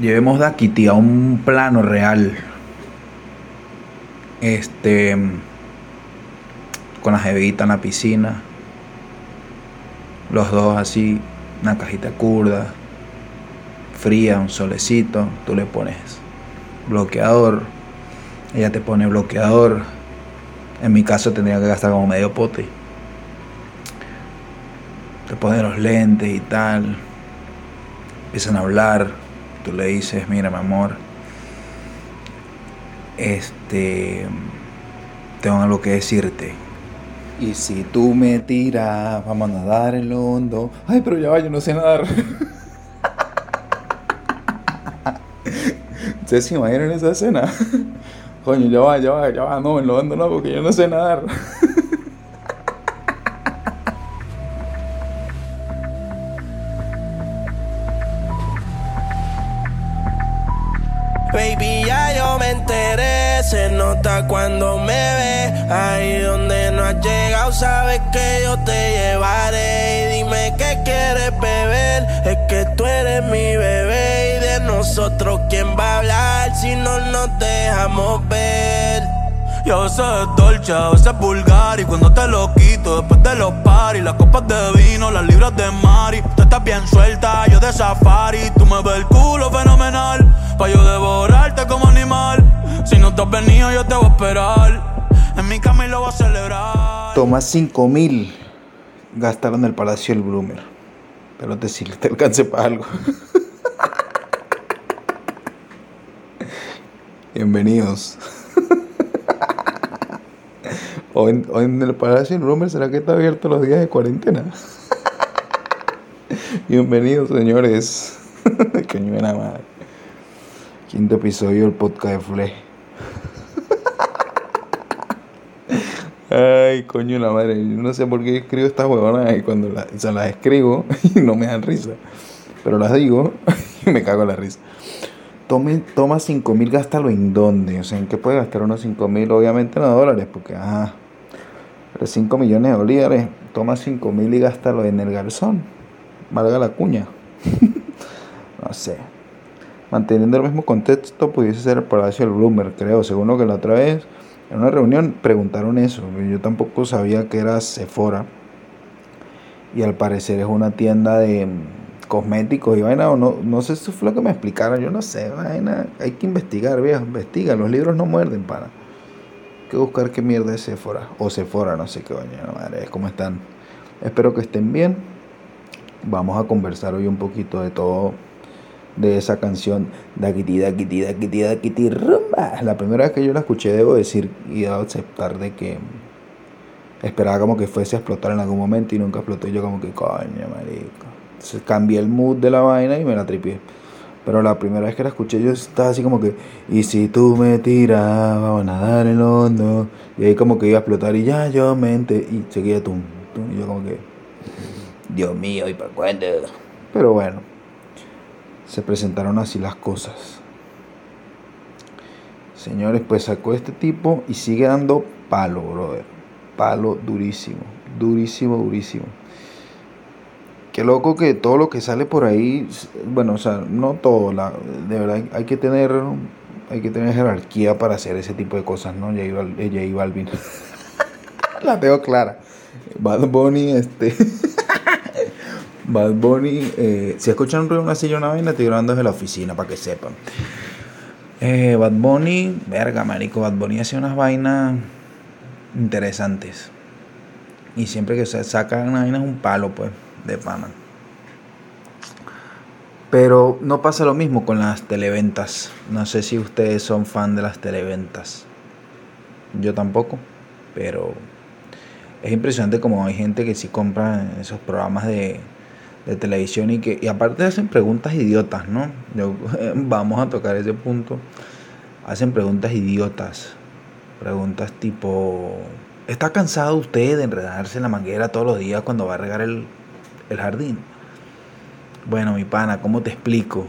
llevemos Daquiti a un plano real. Este. Con la jevita en la piscina. Los dos así, una cajita curda. Fría, un solecito. Tú le pones bloqueador. Ella te pone bloqueador. En mi caso tendría que gastar como medio pote. Te pone los lentes y tal. Empiezan a hablar. Tú le dices, mira mi amor. Este. Tengo algo que decirte. Y si tú me tiras, vamos a nadar en lo hondo. Ay, pero ya va, yo no sé nadar. ¿Ustedes se imaginan esa escena? Coño, ya va, ya va, ya va, no, en lo hondo no, porque yo no sé nadar. nota cuando me ve. Ahí donde no has llegado, sabes que yo te llevaré. Y dime qué quieres beber, es que tú eres mi bebé. Y de nosotros, ¿quién va a hablar si no nos dejamos ver? Y a veces es dolce, a veces es vulgar Y cuando te lo quito después de los paris Las copas de vino, las libras de mari Tú estás bien suelta, yo de safari Tú me ves el culo fenomenal Pa' yo devorarte como animal Si no te has venido yo te voy a esperar En mi cama y lo voy a celebrar Toma 5 mil. Gastaron el Palacio del Bloomer. Pero te sirve, te alcance para algo. Bienvenidos. Hoy en, hoy en el Palacio Bloomer, ¿será que está abierto los días de cuarentena? Bienvenidos, señores. Coño de la madre. Quinto episodio del podcast de Fle. Ay, coño la madre. Yo no sé por qué escribo estas huevonas y cuando la- o las escribo no me dan risa. Pero las digo y me cago en la risa. Tome, toma 5 mil, gástalo en dónde. O sea, ¿en qué puede gastar unos 5 mil? Obviamente no dólares, porque ajá. Pero 5 millones de bolívares. Toma 5 mil y gástalo en el garzón. Valga la cuña. no sé. Manteniendo el mismo contexto, pudiese ser el Palacio del Bloomer, creo. Según lo que la otra vez, en una reunión, preguntaron eso. Yo tampoco sabía que era Sephora. Y al parecer es una tienda de mm, cosméticos y vaina. O no, no sé si fue lo que me explicaron. Yo no sé, vaina. Hay que investigar, viejo. Investiga. Los libros no muerden, para. Que buscar qué mierda es Sephora. O Sephora, no sé qué coño. Madre, ¿cómo están? Espero que estén bien. Vamos a conversar hoy un poquito de todo de esa canción Daquiti, Daquiti, Daquiti, Daquiti, rumba. La primera vez que yo la escuché, debo decir y aceptar de que esperaba como que fuese a explotar en algún momento y nunca explotó. Y yo, como que coño, marico. Entonces cambié el mood de la vaina y me la tripié. Pero la primera vez que la escuché, yo estaba así como que, y si tú me tiras, vamos a nadar en lo hondo. Y ahí como que iba a explotar y ya yo mente. Y seguía tum, tum. Y yo, como que, Dios mío, ¿y para cuándo? Pero bueno se presentaron así las cosas. Señores, pues sacó este tipo y sigue dando palo, brother. Palo durísimo, durísimo, durísimo. Qué loco que todo lo que sale por ahí, bueno, o sea, no todo, la, de verdad hay que tener, hay que tener jerarquía para hacer ese tipo de cosas, ¿no? J eh, J Balvin. la tengo clara. Bad Bunny, este. Bad Bunny, eh, si escuchan un ruido una silla una vaina, estoy grabando desde la oficina para que sepan. Eh, Bad Bunny, verga, marico, Bad Bunny hace unas vainas interesantes. Y siempre que se saca una vaina es un palo, pues, de pana. Pero no pasa lo mismo con las televentas. No sé si ustedes son fan de las televentas. Yo tampoco, pero es impresionante como hay gente que sí compra esos programas de, de televisión y que y aparte hacen preguntas idiotas, ¿no? Yo- vamos a tocar ese punto. Hacen preguntas idiotas. Preguntas tipo, ¿está cansado usted de enredarse en la manguera todos los días cuando va a regar el, el jardín? Bueno, mi pana, ¿cómo te explico?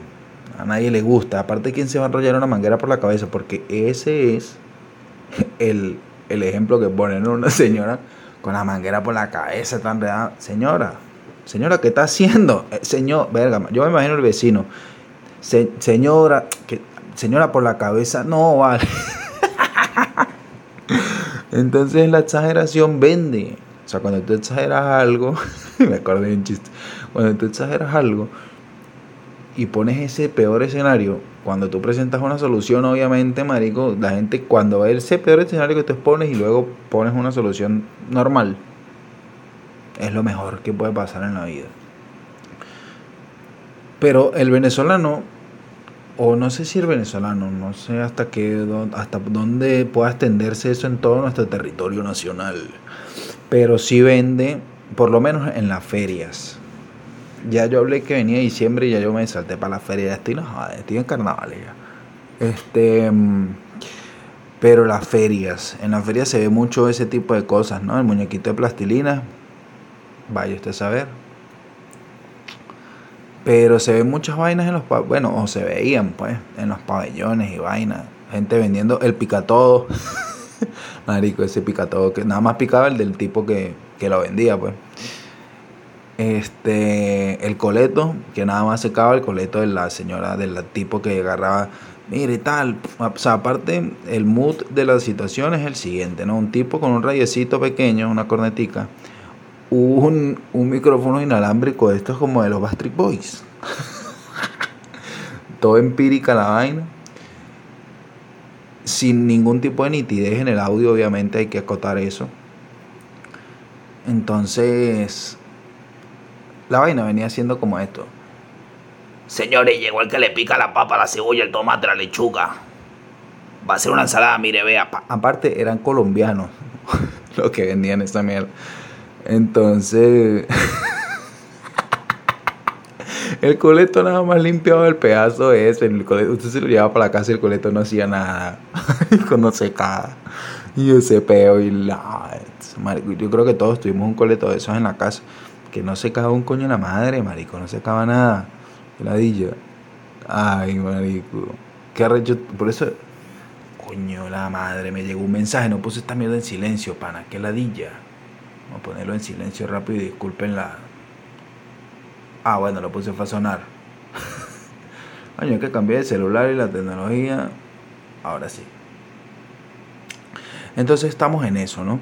A nadie le gusta. Aparte, ¿quién se va a enrollar una manguera por la cabeza? Porque ese es el, el ejemplo que ponen una señora con la manguera por la cabeza tan enredada. Señora, señora, ¿qué está haciendo? Eh, señor, verga, yo me imagino el vecino. Se- señora, que, señora por la cabeza, no vale. Entonces la exageración vende. O sea, cuando tú exageras algo, me acordé de un chiste. Cuando tú exageras algo y pones ese peor escenario, cuando tú presentas una solución, obviamente, marico, la gente cuando ve ese peor escenario que tú expones y luego pones una solución normal, es lo mejor que puede pasar en la vida. Pero el venezolano, o no sé si el venezolano, no sé hasta qué, hasta dónde pueda extenderse eso en todo nuestro territorio nacional. Pero sí vende, por lo menos en las ferias. Ya yo hablé que venía diciembre y ya yo me salté para la feria. Ya estoy, estoy en carnavales ya. Este. mm, Pero las ferias, en las ferias se ve mucho ese tipo de cosas, ¿no? El muñequito de plastilina, vaya usted a saber. Pero se ven muchas vainas en los bueno, o se veían pues, en los pabellones y vainas. Gente vendiendo el picatodo. Marico, ese picatodo que nada más picaba el del tipo que, que lo vendía, pues. Este, el coleto, que nada más secaba el coleto de la señora, del tipo que agarraba, mire tal. O sea, aparte, el mood de la situación es el siguiente, ¿no? Un tipo con un rayecito pequeño, una cornetica, un, un micrófono inalámbrico, esto es como de los Backstreet Boys. Todo empírica la vaina. Sin ningún tipo de nitidez en el audio, obviamente hay que acotar eso. Entonces, la vaina venía siendo como esto. Señores, llegó el que le pica la papa, la cebolla, el tomate, la lechuga. Va a ser una ensalada, mire, vea. pa- Aparte, eran colombianos los que vendían esta mierda. Entonces, el coleto nada más limpiaba el pedazo ese. El usted se lo llevaba para la casa y el coleto no hacía nada. Cuando secaba. Y ese peo y la. Yo creo que todos tuvimos un coleto de esos en la casa. Que no secaba un coño la madre, marico. No secaba nada. Ladilla. Ay, marico. Qué arrecho. Por eso. Coño, la madre. Me llegó un mensaje. No puse esta mierda en silencio, pana. Qué ladilla. Vamos a ponerlo en silencio rápido y disculpen la. Ah, bueno, lo puse a sonar. Es que cambié de celular y la tecnología. Ahora sí. Entonces estamos en eso, ¿no?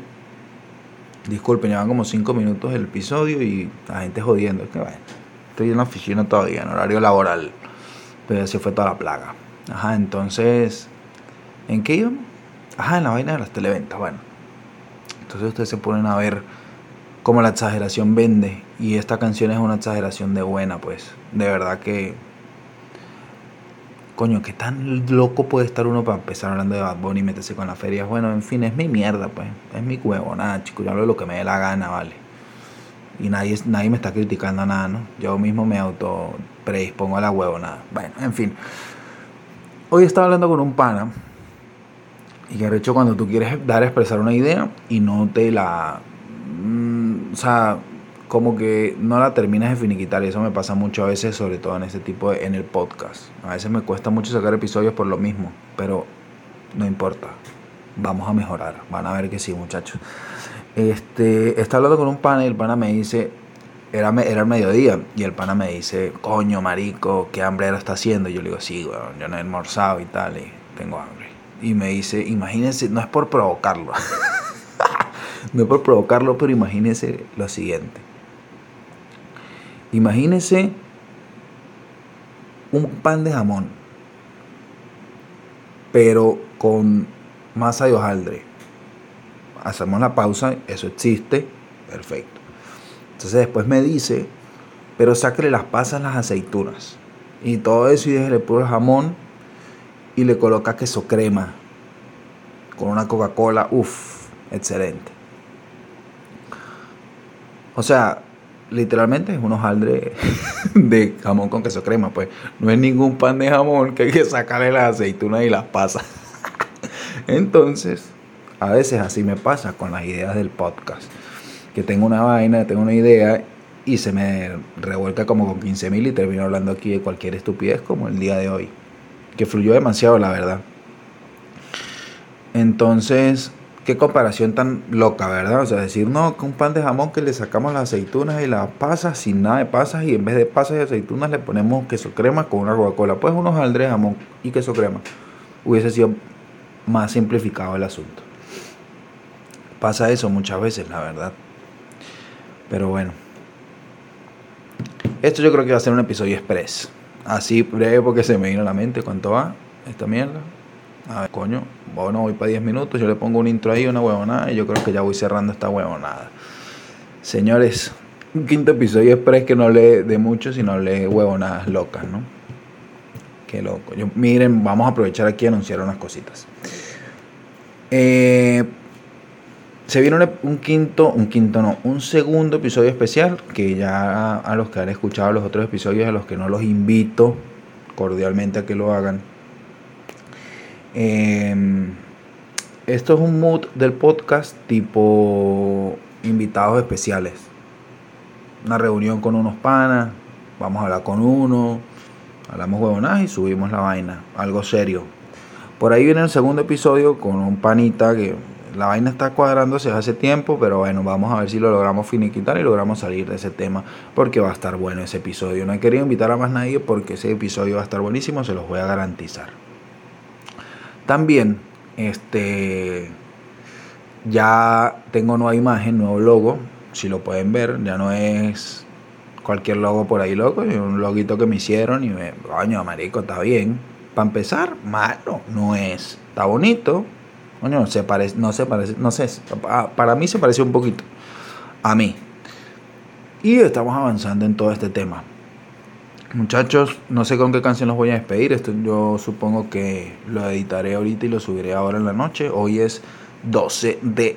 Disculpen, llevan como 5 minutos el episodio y la gente jodiendo. Es que bueno, estoy en la oficina todavía, en horario laboral. Pero así fue toda la plaga. Ajá, entonces. ¿En qué íbamos? Ajá, en la vaina de las televentas, bueno. Entonces ustedes se ponen a ver cómo la exageración vende. Y esta canción es una exageración de buena, pues. De verdad que. Coño, qué tan loco puede estar uno para empezar hablando de Bad Bunny y meterse con las ferias. Bueno, en fin, es mi mierda, pues. Es mi huevo, nada, chico. Yo hablo de lo que me dé la gana, vale. Y nadie, nadie me está criticando nada, ¿no? Yo mismo me auto predispongo a la huevo, nada. Bueno, en fin. Hoy estaba hablando con un pana. Y que de hecho cuando tú quieres dar a expresar una idea y no te la... o sea, como que no la terminas de finiquitar y eso me pasa mucho a veces, sobre todo en este tipo de... en el podcast. A veces me cuesta mucho sacar episodios por lo mismo, pero no importa. Vamos a mejorar. Van a ver que sí, muchachos. Este, está hablando con un pana y el pana me dice, era, era el mediodía, y el pana me dice, coño, marico, qué hambrero está haciendo. Y yo le digo, sí, weón, yo no he almorzado y tal, y tengo hambre. Y me dice, imagínense, no es por provocarlo, no por provocarlo, pero imagínense lo siguiente. Imagínense un pan de jamón, pero con masa de hojaldre. Hacemos la pausa, eso existe, perfecto. Entonces después me dice, pero sáquele las pasas, las aceitunas y todo eso y déjele puro jamón y le coloca queso crema con una Coca-Cola, uff, excelente. O sea, literalmente es un hojaldre de jamón con queso crema, pues no es ningún pan de jamón que hay que sacarle las aceitunas y las pasas. Entonces, a veces así me pasa con las ideas del podcast. Que tengo una vaina, tengo una idea y se me revuelca como con 15 mil y termino hablando aquí de cualquier estupidez como el día de hoy. Que fluyó demasiado, la verdad. Entonces, qué comparación tan loca, ¿verdad? O sea, decir, no, que un pan de jamón que le sacamos las aceitunas y las pasas sin nada de pasas y en vez de pasas y aceitunas le ponemos queso crema con una Coca-Cola. Pues unos aldres de jamón y queso crema. Hubiese sido más simplificado el asunto. Pasa eso muchas veces, la verdad. Pero bueno. Esto yo creo que va a ser un episodio express. Así breve porque se me vino a la mente cuánto va esta mierda. A ver, coño, bueno, voy para 10 minutos, yo le pongo un intro ahí, una huevonada, y yo creo que ya voy cerrando esta huevonada. Señores, un quinto episodio express que no lee de mucho, sino lee huevonadas locas, ¿no? Qué loco. Yo, miren, vamos a aprovechar aquí y anunciar unas cositas. Eh, se viene un, quinto, un quinto no, un segundo episodio especial que ya a los que han escuchado los otros episodios, a los que no los invito cordialmente a que lo hagan eh, esto es un mood del podcast tipo invitados especiales. Una reunión con unos panas, vamos a hablar con uno, hablamos huevonadas y subimos la vaina, algo serio. Por ahí viene el segundo episodio con un panita que la vaina está cuadrándose hace tiempo, pero bueno, vamos a ver si lo logramos finiquitar y logramos salir de ese tema porque va a estar bueno ese episodio. No he querido invitar a más nadie porque ese episodio va a estar buenísimo, se los voy a garantizar. También, este, ya tengo nueva imagen, nuevo logo. Si lo pueden ver, ya no es cualquier logo por ahí loco, es un loguito que me hicieron y me, coño, marico, está bien. Para empezar, malo, no es. Está bonito. Coño, se parece, no se parece, no sé, para mí se parece un poquito a mí. Y estamos avanzando en todo este tema. Muchachos, no sé con qué canción los voy a despedir. Esto yo supongo que lo editaré ahorita y lo subiré ahora en la noche. Hoy es 12 de,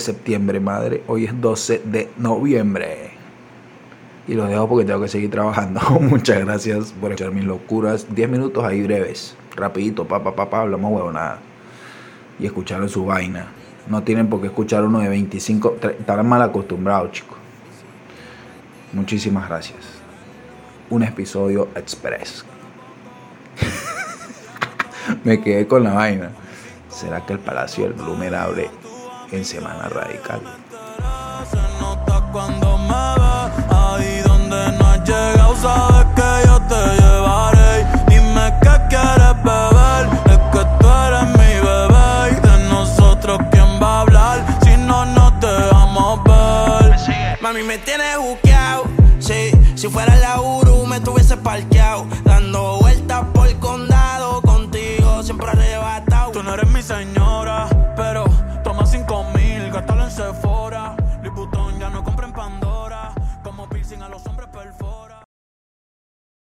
septiembre, madre. Hoy es 12 de noviembre. Y los dejo porque tengo que seguir trabajando. Muchas gracias por escuchar mis locuras. 10 minutos ahí breves. Rapidito, papá, papá, hablamos huevonada. Y escucharon su vaina. No tienen por qué escuchar uno de 25. Estarán mal acostumbrados, chicos. Muchísimas gracias un episodio express. Me quedé con la vaina. ¿Será que el Palacio del Blumer abre en Semana Radical? Se nota cuando me ve, ahí donde no has llegado, sabes que yo te llevaré. Dime qué quieres beber, es que tú eres mi bebé. Y de nosotros, ¿quién va a hablar? Si no, no te vamos a ver. Mami, me tienes buqueado,